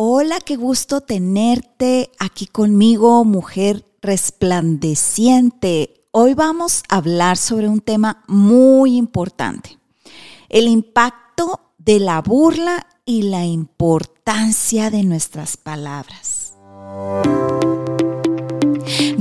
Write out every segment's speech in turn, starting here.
Hola, qué gusto tenerte aquí conmigo, mujer resplandeciente. Hoy vamos a hablar sobre un tema muy importante, el impacto de la burla y la importancia de nuestras palabras.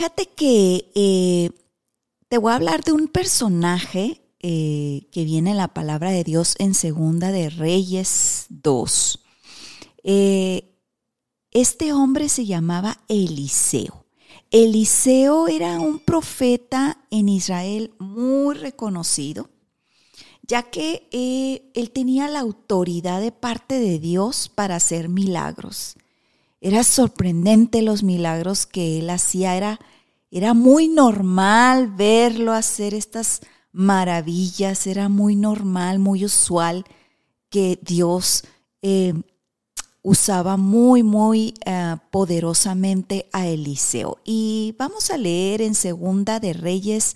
Fíjate que eh, te voy a hablar de un personaje eh, que viene en la palabra de Dios en Segunda de Reyes 2. Eh, este hombre se llamaba Eliseo. Eliseo era un profeta en Israel muy reconocido, ya que él tenía la autoridad de parte de Dios para hacer milagros. Era sorprendente los milagros que él hacía, era, era muy normal verlo hacer estas maravillas, era muy normal, muy usual que Dios eh, usaba muy, muy eh, poderosamente a Eliseo. Y vamos a leer en Segunda de Reyes,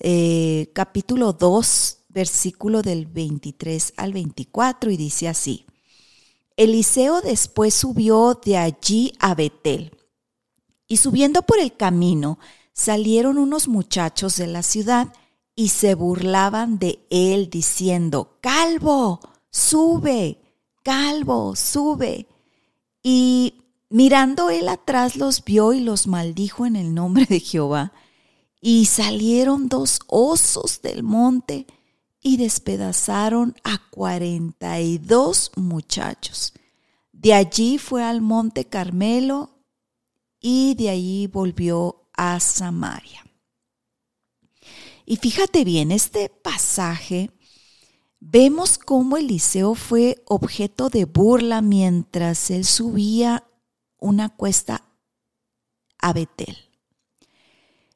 eh, capítulo 2, versículo del 23 al 24, y dice así. Eliseo después subió de allí a Betel. Y subiendo por el camino, salieron unos muchachos de la ciudad y se burlaban de él diciendo, Calvo, sube, Calvo, sube. Y mirando él atrás los vio y los maldijo en el nombre de Jehová. Y salieron dos osos del monte y despedazaron a cuarenta y dos muchachos. De allí fue al monte Carmelo y de allí volvió a Samaria. Y fíjate bien, este pasaje vemos cómo Eliseo fue objeto de burla mientras él subía una cuesta a Betel.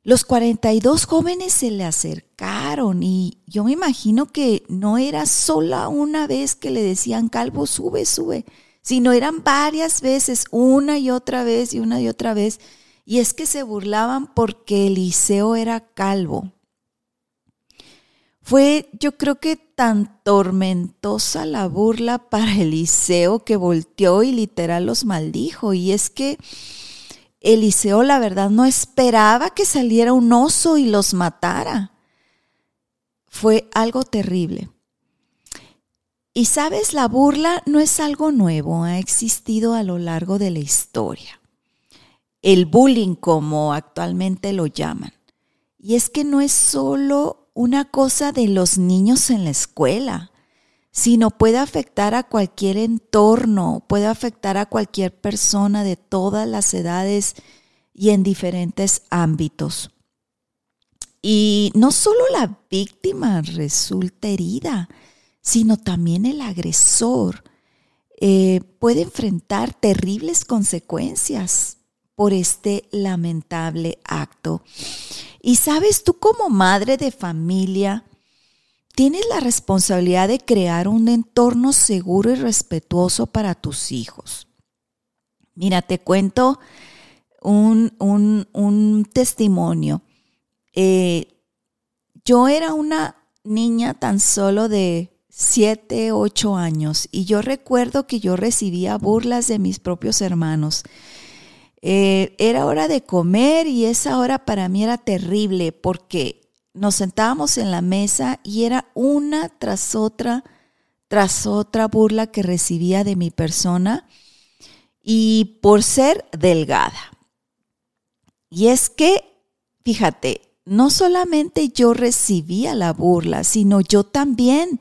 Los 42 jóvenes se le acercaron y yo me imagino que no era sola una vez que le decían, Calvo, sube, sube, sino eran varias veces, una y otra vez y una y otra vez. Y es que se burlaban porque Eliseo era calvo. Fue, yo creo que tan tormentosa la burla para Eliseo que volteó y literal los maldijo. Y es que Eliseo, la verdad, no esperaba que saliera un oso y los matara. Fue algo terrible. Y sabes, la burla no es algo nuevo, ha existido a lo largo de la historia. El bullying, como actualmente lo llaman. Y es que no es solo una cosa de los niños en la escuela sino puede afectar a cualquier entorno, puede afectar a cualquier persona de todas las edades y en diferentes ámbitos. Y no solo la víctima resulta herida, sino también el agresor eh, puede enfrentar terribles consecuencias por este lamentable acto. Y sabes, tú como madre de familia, tienes la responsabilidad de crear un entorno seguro y respetuoso para tus hijos. Mira, te cuento un, testimonio. Eh, yo era una niña tan solo de 7, 8 años y yo recuerdo que yo recibía burlas de mis propios hermanos. Eh, era hora de comer y esa hora para mí era terrible porque nos sentábamos en la mesa y era una tras otra, tras otra burla que recibía de mi persona y por ser delgada. Y es que, fíjate, no solamente yo recibía la burla, sino yo también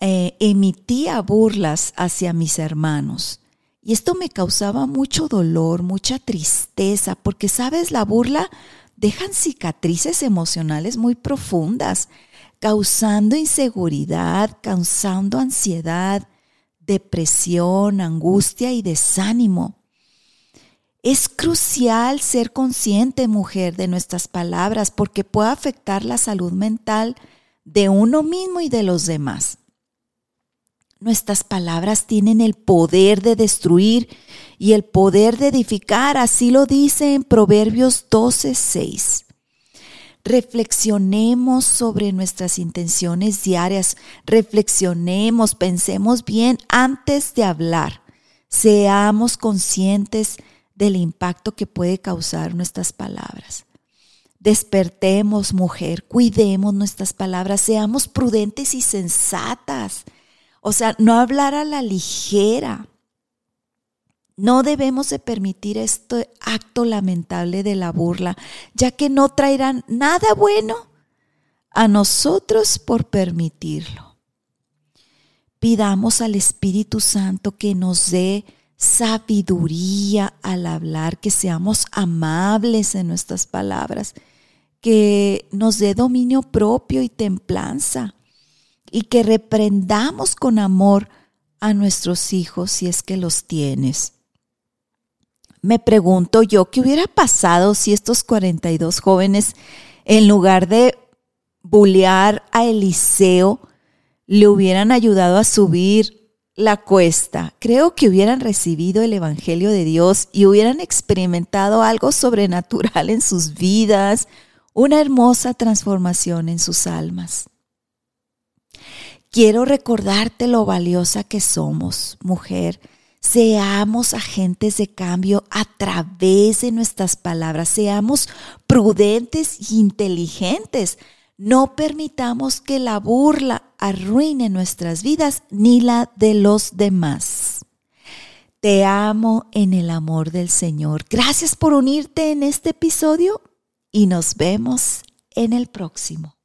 eh, emitía burlas hacia mis hermanos. Y esto me causaba mucho dolor, mucha tristeza, porque sabes, la burla dejan cicatrices emocionales muy profundas, causando inseguridad, causando ansiedad, depresión, angustia y desánimo. Es crucial ser consciente, mujer, de nuestras palabras porque puede afectar la salud mental de uno mismo y de los demás. Nuestras palabras tienen el poder de destruir y el poder de edificar, así lo dice en Proverbios 12:6. Reflexionemos sobre nuestras intenciones diarias, reflexionemos, pensemos bien antes de hablar. Seamos conscientes del impacto que puede causar nuestras palabras. Despertemos, mujer, cuidemos nuestras palabras, seamos prudentes y sensatas. O sea, no hablar a la ligera. No debemos de permitir este acto lamentable de la burla, ya que no traerán nada bueno a nosotros por permitirlo. Pidamos al Espíritu Santo que nos dé sabiduría al hablar, que seamos amables en nuestras palabras, que nos dé dominio propio y templanza y que reprendamos con amor a nuestros hijos si es que los tienes. Me pregunto yo, ¿qué hubiera pasado si estos 42 jóvenes, en lugar de bullear a Eliseo, le hubieran ayudado a subir la cuesta, creo que hubieran recibido el Evangelio de Dios y hubieran experimentado algo sobrenatural en sus vidas, una hermosa transformación en sus almas. Quiero recordarte lo valiosa que somos, mujer. Seamos agentes de cambio a través de nuestras palabras. Seamos prudentes e inteligentes no permitamos que la burla arruine nuestras vidas ni la de los demás. Te amo en el amor del Señor. Gracias por unirte en este episodio y nos vemos en el próximo.